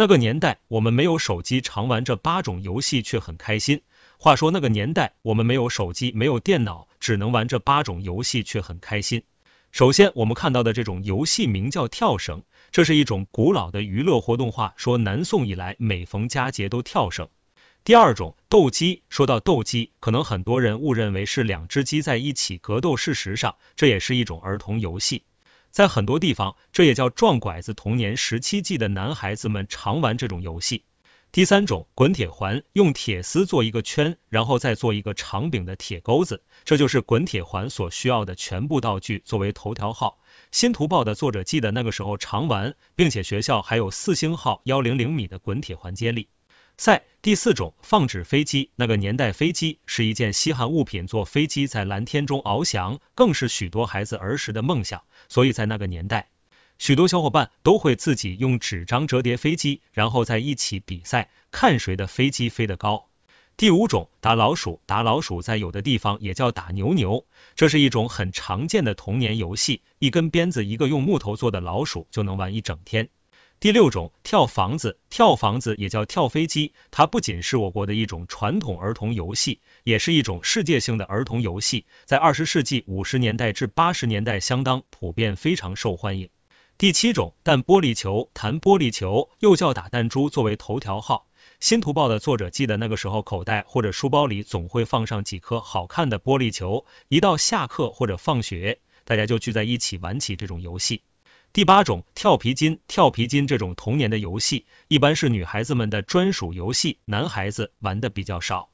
那个年代我们没有手机，常玩这八种游戏却很开心。话说那个年代我们没有手机，没有电脑，只能玩这八种游戏却很开心。首先我们看到的这种游戏名叫跳绳，这是一种古老的娱乐活动话，说南宋以来每逢佳节都跳绳。第二种斗鸡，说到斗鸡，可能很多人误认为是两只鸡在一起格斗，事实上这也是一种儿童游戏。在很多地方，这也叫撞拐子。童年十七计的男孩子们常玩这种游戏。第三种滚铁环，用铁丝做一个圈，然后再做一个长柄的铁钩子，这就是滚铁环所需要的全部道具。作为头条号，新图报的作者记得那个时候常玩，并且学校还有四星号幺零零米的滚铁环接力。赛第四种放纸飞机，那个年代飞机是一件稀罕物品，坐飞机在蓝天中翱翔，更是许多孩子儿时的梦想。所以在那个年代，许多小伙伴都会自己用纸张折叠飞机，然后在一起比赛，看谁的飞机飞得高。第五种打老鼠，打老鼠在有的地方也叫打牛牛，这是一种很常见的童年游戏，一根鞭子，一个用木头做的老鼠就能玩一整天。第六种跳房子，跳房子也叫跳飞机，它不仅是我国的一种传统儿童游戏，也是一种世界性的儿童游戏，在二十世纪五十年代至八十年代相当普遍，非常受欢迎。第七种弹玻璃球，弹玻璃球又叫打弹珠，作为头条号，新图报的作者记得那个时候口袋或者书包里总会放上几颗好看的玻璃球，一到下课或者放学，大家就聚在一起玩起这种游戏。第八种跳皮筋，跳皮筋这种童年的游戏，一般是女孩子们的专属游戏，男孩子玩的比较少。